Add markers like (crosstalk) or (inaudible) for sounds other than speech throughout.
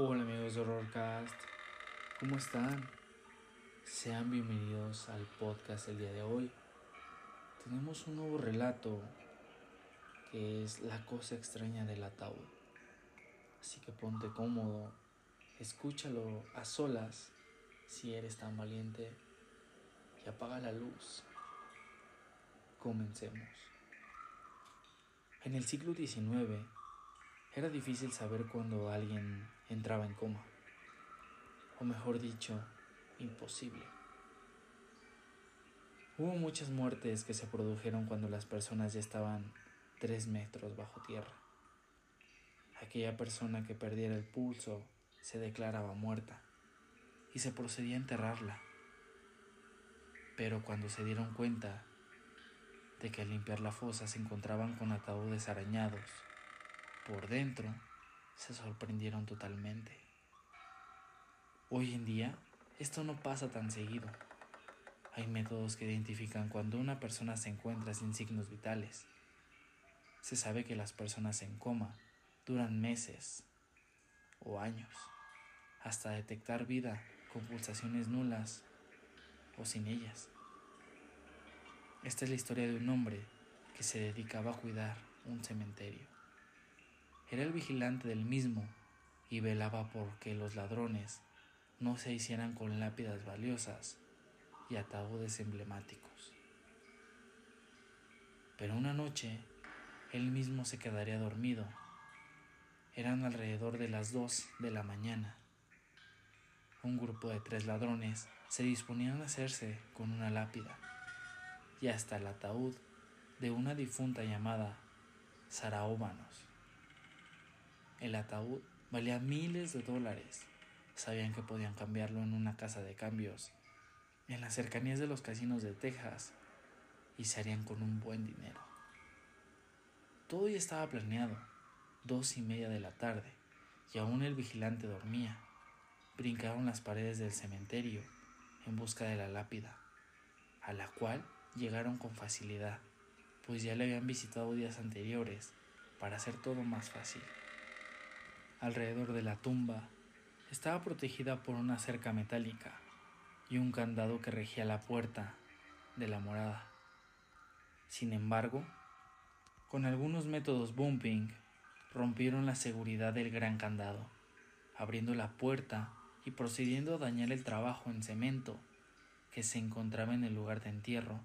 Hola amigos de Horrorcast, ¿cómo están? Sean bienvenidos al podcast el día de hoy. Tenemos un nuevo relato que es La cosa extraña del ataúd. Así que ponte cómodo, escúchalo a solas si eres tan valiente y apaga la luz. Comencemos. En el siglo XIX era difícil saber cuándo alguien entraba en coma, o mejor dicho, imposible. Hubo muchas muertes que se produjeron cuando las personas ya estaban tres metros bajo tierra. Aquella persona que perdiera el pulso se declaraba muerta y se procedía a enterrarla. Pero cuando se dieron cuenta de que al limpiar la fosa se encontraban con ataúdes arañados por dentro, se sorprendieron totalmente. Hoy en día, esto no pasa tan seguido. Hay métodos que identifican cuando una persona se encuentra sin signos vitales. Se sabe que las personas en coma duran meses o años hasta detectar vida con pulsaciones nulas o sin ellas. Esta es la historia de un hombre que se dedicaba a cuidar un cementerio. Era el vigilante del mismo y velaba por que los ladrones no se hicieran con lápidas valiosas y ataúdes emblemáticos. Pero una noche él mismo se quedaría dormido. Eran alrededor de las dos de la mañana. Un grupo de tres ladrones se disponían a hacerse con una lápida y hasta el ataúd de una difunta llamada Saraóbanos. El ataúd valía miles de dólares. Sabían que podían cambiarlo en una casa de cambios en las cercanías de los casinos de Texas y se harían con un buen dinero. Todo ya estaba planeado. Dos y media de la tarde y aún el vigilante dormía. Brincaron las paredes del cementerio en busca de la lápida, a la cual llegaron con facilidad, pues ya le habían visitado días anteriores para hacer todo más fácil alrededor de la tumba estaba protegida por una cerca metálica y un candado que regía la puerta de la morada. Sin embargo, con algunos métodos bumping, rompieron la seguridad del gran candado, abriendo la puerta y procediendo a dañar el trabajo en cemento que se encontraba en el lugar de entierro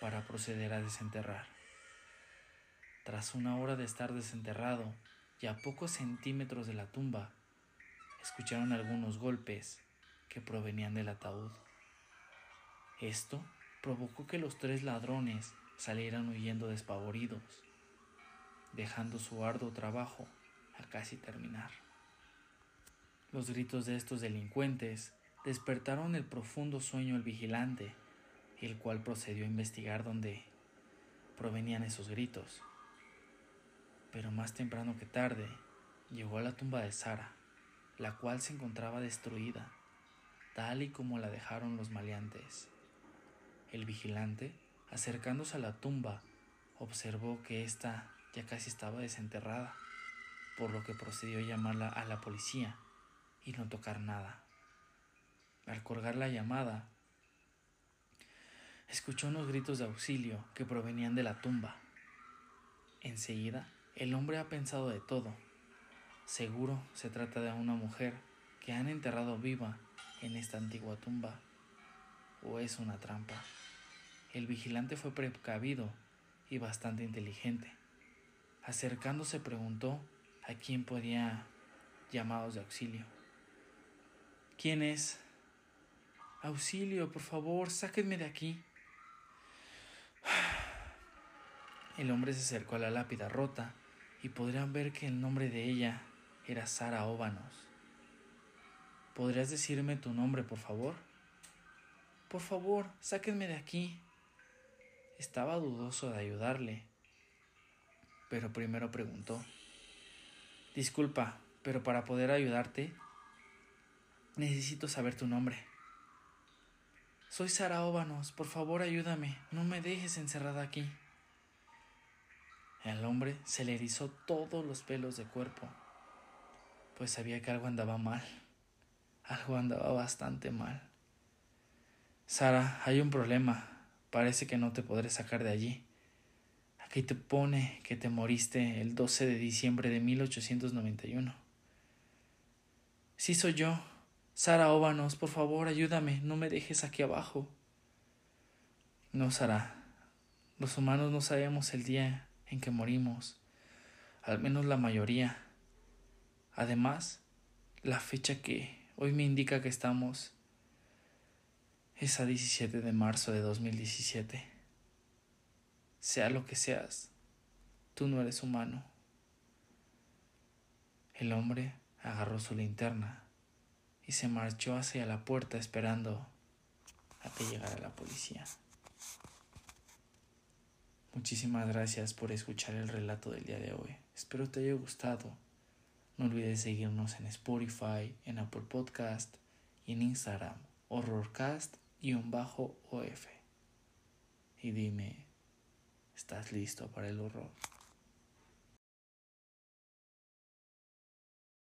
para proceder a desenterrar. Tras una hora de estar desenterrado, y a pocos centímetros de la tumba escucharon algunos golpes que provenían del ataúd. Esto provocó que los tres ladrones salieran huyendo despavoridos, dejando su arduo trabajo a casi terminar. Los gritos de estos delincuentes despertaron el profundo sueño del vigilante, el cual procedió a investigar dónde provenían esos gritos pero más temprano que tarde llegó a la tumba de Sara, la cual se encontraba destruida, tal y como la dejaron los maleantes. El vigilante, acercándose a la tumba, observó que ésta ya casi estaba desenterrada, por lo que procedió a llamarla a la policía y no tocar nada. Al colgar la llamada, escuchó unos gritos de auxilio que provenían de la tumba. Enseguida el hombre ha pensado de todo. Seguro se trata de una mujer que han enterrado viva en esta antigua tumba. O es una trampa. El vigilante fue precavido y bastante inteligente. Acercándose preguntó a quién podía llamados de auxilio. ¿Quién es? Auxilio, por favor, sáquenme de aquí. (sighs) El hombre se acercó a la lápida rota y podrían ver que el nombre de ella era Sara Óbanos. ¿Podrías decirme tu nombre, por favor? Por favor, sáquenme de aquí. Estaba dudoso de ayudarle, pero primero preguntó. Disculpa, pero para poder ayudarte, necesito saber tu nombre. Soy Sara Óbanos, por favor ayúdame, no me dejes encerrada aquí. Al hombre se le erizó todos los pelos de cuerpo. pues sabía que algo andaba mal. Algo andaba bastante mal. Sara, hay un problema. Parece que no te podré sacar de allí. Aquí te pone que te moriste el 12 de diciembre de 1891. Sí soy yo. Sara Óbanos, por favor, ayúdame, no me dejes aquí abajo. No, Sara. Los humanos no sabemos el día en que morimos, al menos la mayoría. Además, la fecha que hoy me indica que estamos es a 17 de marzo de 2017. Sea lo que seas, tú no eres humano. El hombre agarró su linterna y se marchó hacia la puerta esperando a que llegara la policía. Muchísimas gracias por escuchar el relato del día de hoy. Espero te haya gustado. No olvides seguirnos en Spotify, en Apple Podcast y en Instagram, horrorcast-of. Y dime, ¿estás listo para el horror?